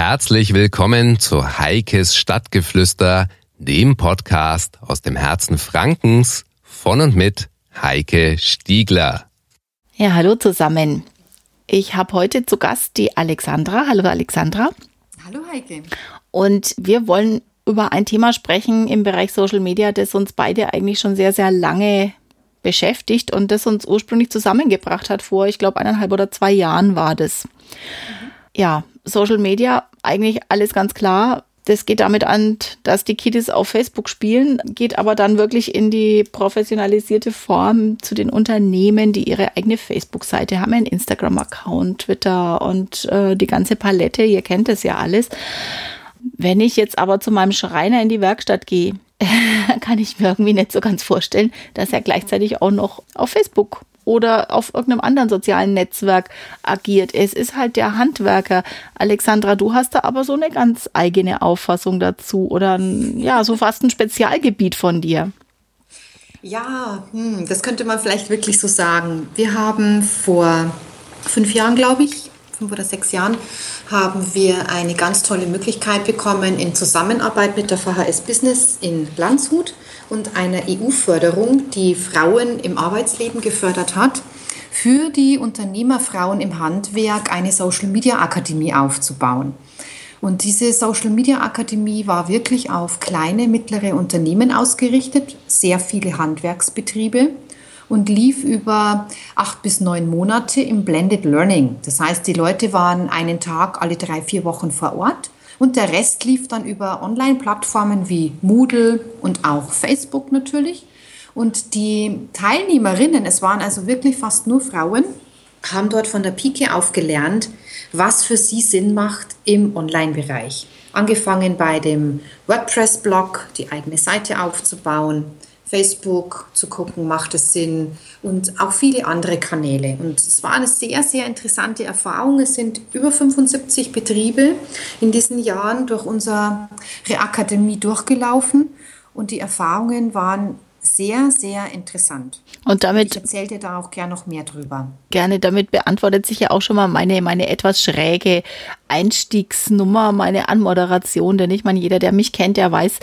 herzlich willkommen zu Heikes Stadtgeflüster, dem Podcast aus dem Herzen Frankens von und mit Heike Stiegler. Ja, hallo zusammen. Ich habe heute zu Gast die Alexandra. Hallo Alexandra. Hallo Heike. Und wir wollen über ein Thema sprechen im Bereich Social Media, das uns beide eigentlich schon sehr, sehr lange beschäftigt und das uns ursprünglich zusammengebracht hat. Vor, ich glaube, eineinhalb oder zwei Jahren war das. Mhm. Ja, Social Media, eigentlich alles ganz klar. Das geht damit an, dass die Kiddies auf Facebook spielen, geht aber dann wirklich in die professionalisierte Form zu den Unternehmen, die ihre eigene Facebook-Seite haben, einen Instagram-Account, Twitter und äh, die ganze Palette. Ihr kennt das ja alles. Wenn ich jetzt aber zu meinem Schreiner in die Werkstatt gehe, kann ich mir irgendwie nicht so ganz vorstellen, dass er gleichzeitig auch noch auf Facebook oder auf irgendeinem anderen sozialen Netzwerk agiert. Es ist halt der Handwerker. Alexandra, du hast da aber so eine ganz eigene Auffassung dazu oder ja, so fast ein Spezialgebiet von dir. Ja, hm, das könnte man vielleicht wirklich so sagen. Wir haben vor fünf Jahren, glaube ich, fünf oder sechs Jahren, haben wir eine ganz tolle Möglichkeit bekommen in Zusammenarbeit mit der VHS Business in Landshut und einer EU-Förderung, die Frauen im Arbeitsleben gefördert hat, für die Unternehmerfrauen im Handwerk eine Social-Media-Akademie aufzubauen. Und diese Social Media Akademie war wirklich auf kleine, mittlere Unternehmen ausgerichtet, sehr viele Handwerksbetriebe und lief über acht bis neun Monate im Blended Learning. Das heißt, die Leute waren einen Tag alle drei, vier Wochen vor Ort und der Rest lief dann über Online-Plattformen wie Moodle und auch Facebook natürlich. Und die Teilnehmerinnen, es waren also wirklich fast nur Frauen, haben dort von der Pike auf gelernt, was für sie Sinn macht im Online-Bereich. Angefangen bei dem WordPress-Blog, die eigene Seite aufzubauen, Facebook zu gucken, macht es Sinn und auch viele andere Kanäle. Und es war eine sehr, sehr interessante Erfahrung. Es sind über 75 Betriebe in diesen Jahren durch unsere Akademie durchgelaufen und die Erfahrungen waren sehr, sehr interessant. Und damit. Ich erzähle dir da auch gerne noch mehr drüber. Gerne, damit beantwortet sich ja auch schon mal meine, meine etwas schräge Einstiegsnummer, meine Anmoderation, denn ich meine, jeder, der mich kennt, der weiß,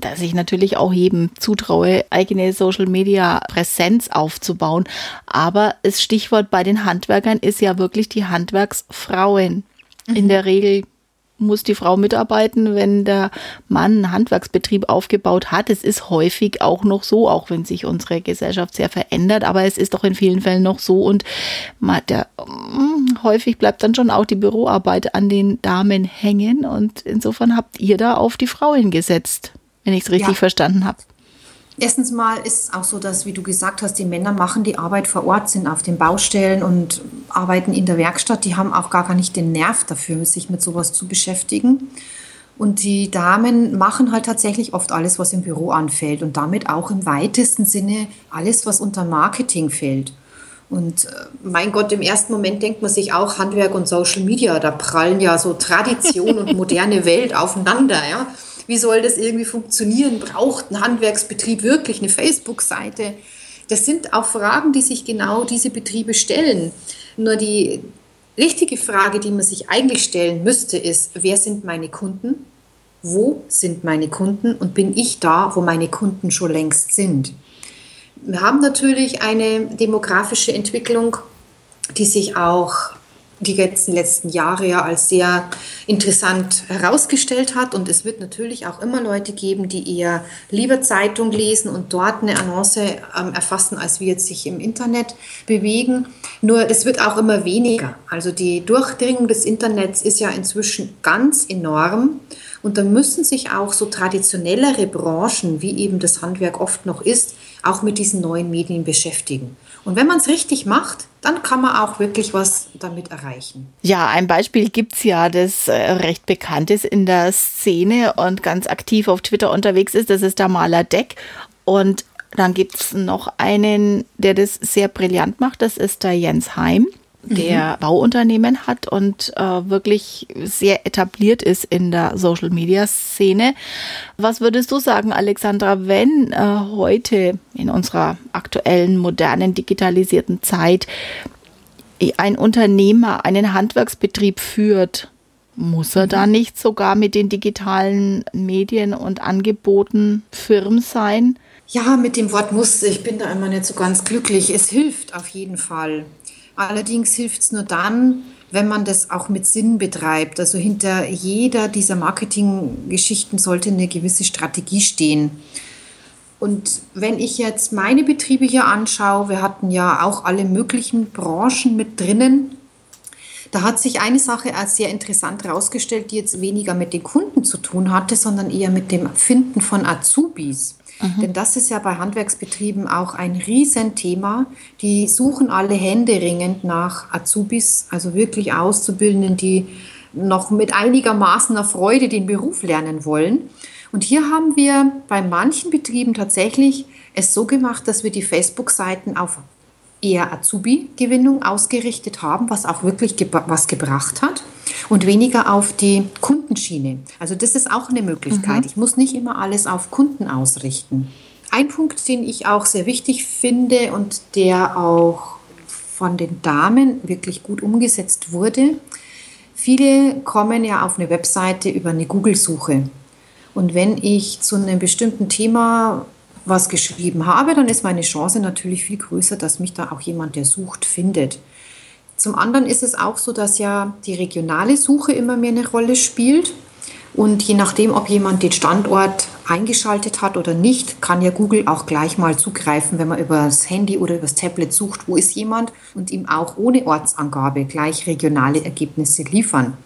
dass ich natürlich auch jedem zutraue, eigene Social Media Präsenz aufzubauen. Aber das Stichwort bei den Handwerkern ist ja wirklich die Handwerksfrauen. Mhm. In der Regel muss die Frau mitarbeiten, wenn der Mann einen Handwerksbetrieb aufgebaut hat. Es ist häufig auch noch so, auch wenn sich unsere Gesellschaft sehr verändert, aber es ist doch in vielen Fällen noch so und der, mm, häufig bleibt dann schon auch die Büroarbeit an den Damen hängen und insofern habt ihr da auf die Frauen gesetzt wenn ich es richtig ja. verstanden habe. Erstens mal ist es auch so, dass, wie du gesagt hast, die Männer machen die Arbeit vor Ort, sind auf den Baustellen und arbeiten in der Werkstatt. Die haben auch gar nicht den Nerv dafür, sich mit sowas zu beschäftigen. Und die Damen machen halt tatsächlich oft alles, was im Büro anfällt und damit auch im weitesten Sinne alles, was unter Marketing fällt. Und äh, mein Gott, im ersten Moment denkt man sich auch Handwerk und Social Media, da prallen ja so Tradition und moderne Welt aufeinander, ja. Wie soll das irgendwie funktionieren? Braucht ein Handwerksbetrieb wirklich eine Facebook-Seite? Das sind auch Fragen, die sich genau diese Betriebe stellen. Nur die richtige Frage, die man sich eigentlich stellen müsste, ist, wer sind meine Kunden? Wo sind meine Kunden? Und bin ich da, wo meine Kunden schon längst sind? Wir haben natürlich eine demografische Entwicklung, die sich auch die letzten, letzten Jahre ja als sehr interessant herausgestellt hat. Und es wird natürlich auch immer Leute geben, die eher lieber Zeitung lesen und dort eine Annonce ähm, erfassen, als wir jetzt sich im Internet bewegen. Nur es wird auch immer weniger. Also die Durchdringung des Internets ist ja inzwischen ganz enorm. Und da müssen sich auch so traditionellere Branchen, wie eben das Handwerk oft noch ist, auch mit diesen neuen Medien beschäftigen. Und wenn man es richtig macht, dann kann man auch wirklich was damit erreichen. Ja, ein Beispiel gibt es ja, das äh, recht bekannt ist in der Szene und ganz aktiv auf Twitter unterwegs ist. Das ist der Maler Deck. Und dann gibt es noch einen, der das sehr brillant macht. Das ist der Jens Heim der mhm. Bauunternehmen hat und äh, wirklich sehr etabliert ist in der Social-Media-Szene. Was würdest du sagen, Alexandra, wenn äh, heute in unserer aktuellen, modernen, digitalisierten Zeit ein Unternehmer einen Handwerksbetrieb führt, Muss er da nicht sogar mit den digitalen Medien und Angeboten firm sein? Ja, mit dem Wort muss, ich bin da immer nicht so ganz glücklich. Es hilft auf jeden Fall. Allerdings hilft es nur dann, wenn man das auch mit Sinn betreibt. Also hinter jeder dieser Marketinggeschichten sollte eine gewisse Strategie stehen. Und wenn ich jetzt meine Betriebe hier anschaue, wir hatten ja auch alle möglichen Branchen mit drinnen. Da hat sich eine Sache als sehr interessant herausgestellt, die jetzt weniger mit den Kunden zu tun hatte, sondern eher mit dem Finden von Azubis. Mhm. Denn das ist ja bei Handwerksbetrieben auch ein Riesenthema. Die suchen alle händeringend nach Azubis, also wirklich Auszubildenden, die noch mit einigermaßen Freude den Beruf lernen wollen. Und hier haben wir bei manchen Betrieben tatsächlich es so gemacht, dass wir die Facebook-Seiten auf eher Azubi-Gewinnung ausgerichtet haben, was auch wirklich gebra was gebracht hat und weniger auf die Kundenschiene. Also das ist auch eine Möglichkeit. Mhm. Ich muss nicht immer alles auf Kunden ausrichten. Ein Punkt, den ich auch sehr wichtig finde und der auch von den Damen wirklich gut umgesetzt wurde. Viele kommen ja auf eine Webseite über eine Google-Suche. Und wenn ich zu einem bestimmten Thema was geschrieben habe, dann ist meine Chance natürlich viel größer, dass mich da auch jemand, der sucht, findet. Zum anderen ist es auch so, dass ja die regionale Suche immer mehr eine Rolle spielt. Und je nachdem, ob jemand den Standort eingeschaltet hat oder nicht, kann ja Google auch gleich mal zugreifen, wenn man über das Handy oder über das Tablet sucht, wo ist jemand und ihm auch ohne Ortsangabe gleich regionale Ergebnisse liefern.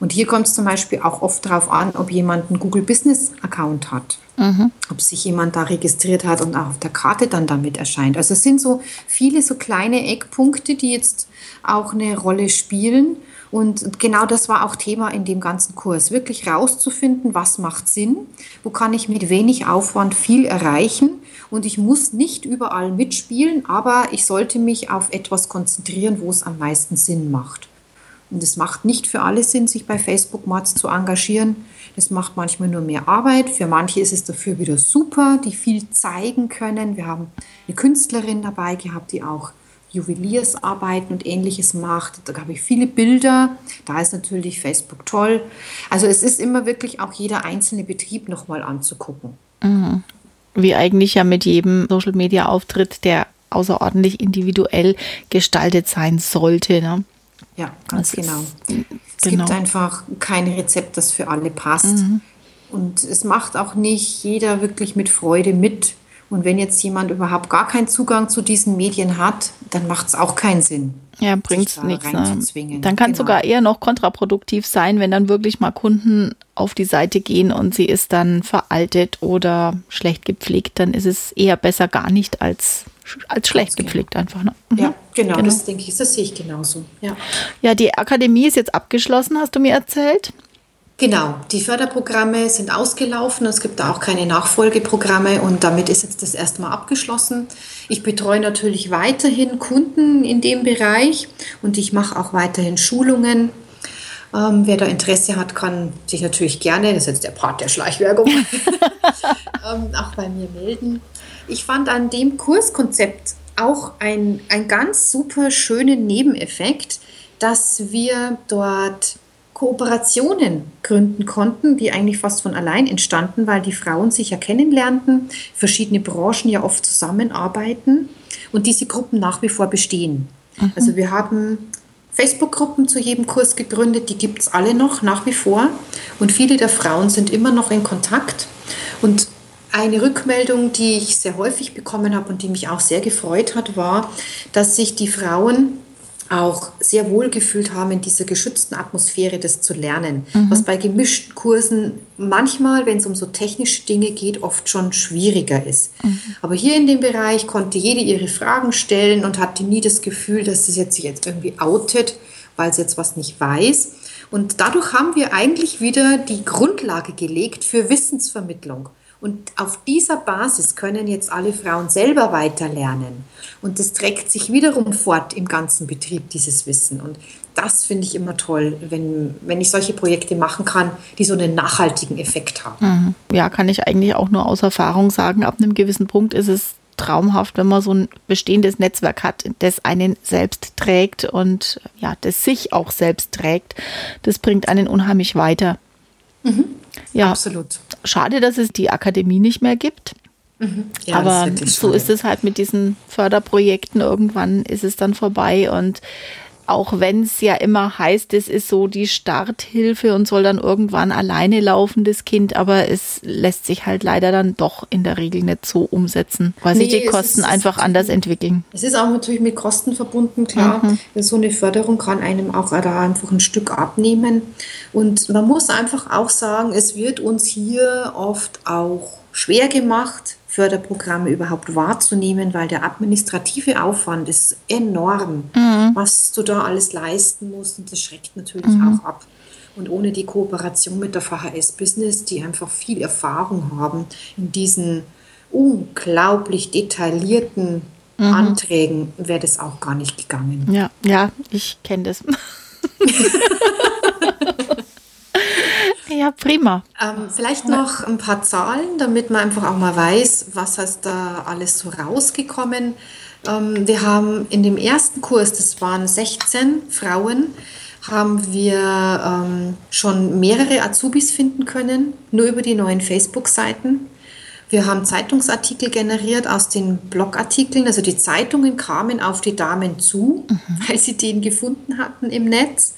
Und hier kommt es zum Beispiel auch oft darauf an, ob jemand einen Google Business Account hat. Mhm. Ob sich jemand da registriert hat und auch auf der Karte dann damit erscheint. Also es sind so viele so kleine Eckpunkte, die jetzt auch eine Rolle spielen. Und genau das war auch Thema in dem ganzen Kurs, wirklich rauszufinden, was macht Sinn, wo kann ich mit wenig Aufwand viel erreichen. Und ich muss nicht überall mitspielen, aber ich sollte mich auf etwas konzentrieren, wo es am meisten Sinn macht. Und es macht nicht für alle Sinn, sich bei Facebook Mods zu engagieren. Das macht manchmal nur mehr Arbeit. Für manche ist es dafür wieder super, die viel zeigen können. Wir haben eine Künstlerin dabei gehabt, die auch Juweliersarbeiten und ähnliches macht. Da habe ich viele Bilder. Da ist natürlich Facebook toll. Also es ist immer wirklich auch jeder einzelne Betrieb nochmal anzugucken. Mhm. Wie eigentlich ja mit jedem Social-Media-Auftritt, der außerordentlich individuell gestaltet sein sollte. Ne? Ja, ganz das genau. Ist, es genau. gibt einfach kein Rezept, das für alle passt. Mhm. Und es macht auch nicht jeder wirklich mit Freude mit. Und wenn jetzt jemand überhaupt gar keinen Zugang zu diesen Medien hat, dann macht es auch keinen Sinn. Ja, bringt es nichts. Ne? Dann kann es genau. sogar eher noch kontraproduktiv sein, wenn dann wirklich mal Kunden auf die Seite gehen und sie ist dann veraltet oder schlecht gepflegt, dann ist es eher besser gar nicht als als schlecht genau. gepflegt einfach. Ne? Mhm. Ja, genau, genau, das denke ich, das sehe ich genauso. Ja. ja, die Akademie ist jetzt abgeschlossen, hast du mir erzählt? Genau, die Förderprogramme sind ausgelaufen, es gibt da auch keine Nachfolgeprogramme und damit ist jetzt das erstmal abgeschlossen. Ich betreue natürlich weiterhin Kunden in dem Bereich und ich mache auch weiterhin Schulungen. Ähm, wer da Interesse hat, kann sich natürlich gerne, das ist jetzt der Part der Schleichwerbung, ähm, auch bei mir melden. Ich fand an dem Kurskonzept auch ein, ein ganz super schönen Nebeneffekt, dass wir dort Kooperationen gründen konnten, die eigentlich fast von allein entstanden, weil die Frauen sich ja kennenlernten, verschiedene Branchen ja oft zusammenarbeiten und diese Gruppen nach wie vor bestehen. Mhm. Also wir haben Facebook-Gruppen zu jedem Kurs gegründet, die gibt es alle noch nach wie vor und viele der Frauen sind immer noch in Kontakt und eine Rückmeldung, die ich sehr häufig bekommen habe und die mich auch sehr gefreut hat, war, dass sich die Frauen auch sehr wohl gefühlt haben, in dieser geschützten Atmosphäre das zu lernen. Mhm. Was bei gemischten Kursen manchmal, wenn es um so technische Dinge geht, oft schon schwieriger ist. Mhm. Aber hier in dem Bereich konnte jede ihre Fragen stellen und hatte nie das Gefühl, dass sie jetzt, sich jetzt irgendwie outet, weil sie jetzt was nicht weiß. Und dadurch haben wir eigentlich wieder die Grundlage gelegt für Wissensvermittlung. Und auf dieser Basis können jetzt alle Frauen selber weiterlernen. Und das trägt sich wiederum fort im ganzen Betrieb, dieses Wissen. Und das finde ich immer toll, wenn, wenn ich solche Projekte machen kann, die so einen nachhaltigen Effekt haben. Mhm. Ja, kann ich eigentlich auch nur aus Erfahrung sagen, ab einem gewissen Punkt ist es traumhaft, wenn man so ein bestehendes Netzwerk hat, das einen selbst trägt und ja, das sich auch selbst trägt. Das bringt einen unheimlich weiter. Mhm. Ja, absolut. Schade, dass es die Akademie nicht mehr gibt. Mhm. Ja, Aber so ist es halt mit diesen Förderprojekten. Irgendwann ist es dann vorbei und auch wenn es ja immer heißt, es ist so die Starthilfe und soll dann irgendwann alleine laufen, das Kind, aber es lässt sich halt leider dann doch in der Regel nicht so umsetzen, weil nee, sich die Kosten ist, einfach anders entwickeln. Es ist auch natürlich mit Kosten verbunden, klar. Mhm. So eine Förderung kann einem auch da einfach ein Stück abnehmen. Und man muss einfach auch sagen, es wird uns hier oft auch schwer gemacht, Förderprogramme überhaupt wahrzunehmen, weil der administrative Aufwand ist enorm, mhm. was du da alles leisten musst und das schreckt natürlich mhm. auch ab. Und ohne die Kooperation mit der VHS Business, die einfach viel Erfahrung haben in diesen unglaublich detaillierten mhm. Anträgen, wäre das auch gar nicht gegangen. Ja, ja, ich kenne das. Ja, prima. Ähm, vielleicht noch ein paar Zahlen, damit man einfach auch mal weiß, was ist da alles so rausgekommen. Ähm, wir haben in dem ersten Kurs, das waren 16 Frauen, haben wir ähm, schon mehrere Azubis finden können, nur über die neuen Facebook-Seiten. Wir haben Zeitungsartikel generiert aus den Blogartikeln. Also die Zeitungen kamen auf die Damen zu, mhm. weil sie den gefunden hatten im Netz.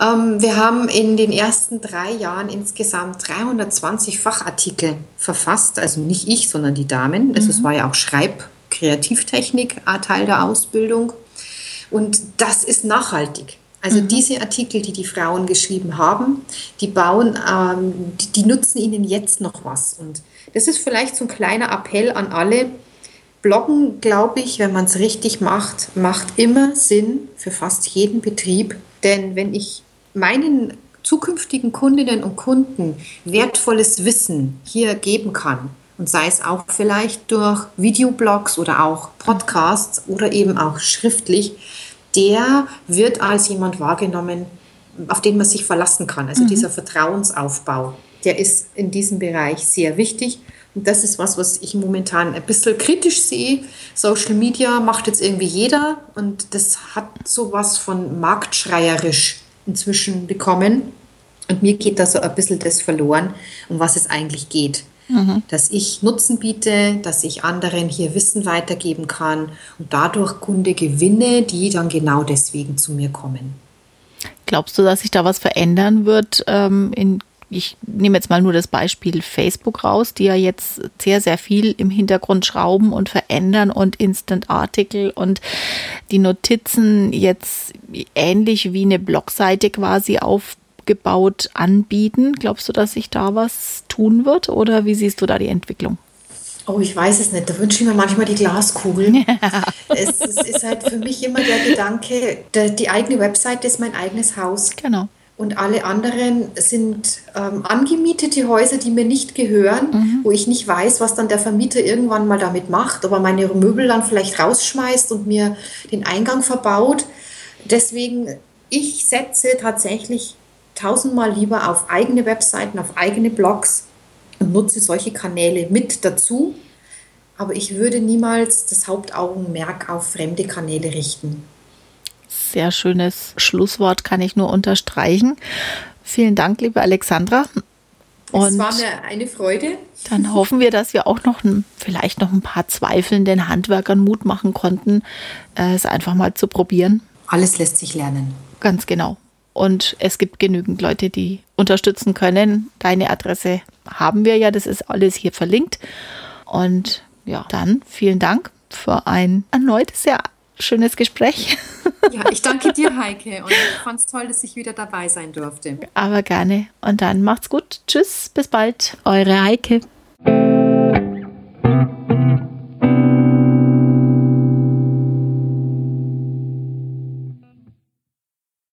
Ähm, wir haben in den ersten drei Jahren insgesamt 320 Fachartikel verfasst, also nicht ich, sondern die Damen. Also mhm. es war ja auch Schreib-Kreativtechnik Teil der Ausbildung. Und das ist nachhaltig. Also mhm. diese Artikel, die die Frauen geschrieben haben, die bauen, ähm, die, die nutzen ihnen jetzt noch was. Und das ist vielleicht so ein kleiner Appell an alle. Bloggen, glaube ich, wenn man es richtig macht, macht immer Sinn für fast jeden Betrieb. Denn wenn ich meinen zukünftigen Kundinnen und Kunden wertvolles Wissen hier geben kann, und sei es auch vielleicht durch Videoblogs oder auch Podcasts oder eben auch schriftlich, der wird als jemand wahrgenommen, auf den man sich verlassen kann. Also mhm. dieser Vertrauensaufbau, der ist in diesem Bereich sehr wichtig. Und das ist was, was ich momentan ein bisschen kritisch sehe. Social Media macht jetzt irgendwie jeder und das hat sowas von marktschreierisch inzwischen bekommen. Und mir geht da so ein bisschen das verloren, um was es eigentlich geht. Mhm. Dass ich Nutzen biete, dass ich anderen hier Wissen weitergeben kann und dadurch Kunde gewinne, die dann genau deswegen zu mir kommen. Glaubst du, dass sich da was verändern wird ähm, in ich nehme jetzt mal nur das Beispiel Facebook raus, die ja jetzt sehr, sehr viel im Hintergrund schrauben und verändern und Instant-Artikel und die Notizen jetzt ähnlich wie eine Blogseite quasi aufgebaut anbieten. Glaubst du, dass sich da was tun wird oder wie siehst du da die Entwicklung? Oh, ich weiß es nicht. Da wünsche ich mir manchmal die Glaskugel. Ja. Es, es, ist halt für mich immer der Gedanke, die eigene Webseite ist mein eigenes Haus. Genau und alle anderen sind ähm, angemietete Häuser, die mir nicht gehören, mhm. wo ich nicht weiß, was dann der Vermieter irgendwann mal damit macht, ob er meine Möbel dann vielleicht rausschmeißt und mir den Eingang verbaut. Deswegen, ich setze tatsächlich tausendmal lieber auf eigene Webseiten, auf eigene Blogs und nutze solche Kanäle mit dazu. Aber ich würde niemals das Hauptaugenmerk auf fremde Kanäle richten sehr schönes Schlusswort, kann ich nur unterstreichen. Vielen Dank, liebe Alexandra. Und es war mir eine Freude. Dann hoffen wir, dass wir auch noch vielleicht noch ein paar zweifelnden Handwerkern Mut machen konnten, äh, es einfach mal zu probieren. Alles lässt sich lernen. Ganz genau. Und es gibt genügend Leute, die unterstützen können. Deine Adresse haben wir ja, das ist alles hier verlinkt. Und ja, dann vielen Dank für ein erneut sehr schönes Gespräch. Ja, ich danke dir, Heike. Und ich fand es toll, dass ich wieder dabei sein durfte. Aber gerne. Und dann macht's gut. Tschüss, bis bald. Eure Heike.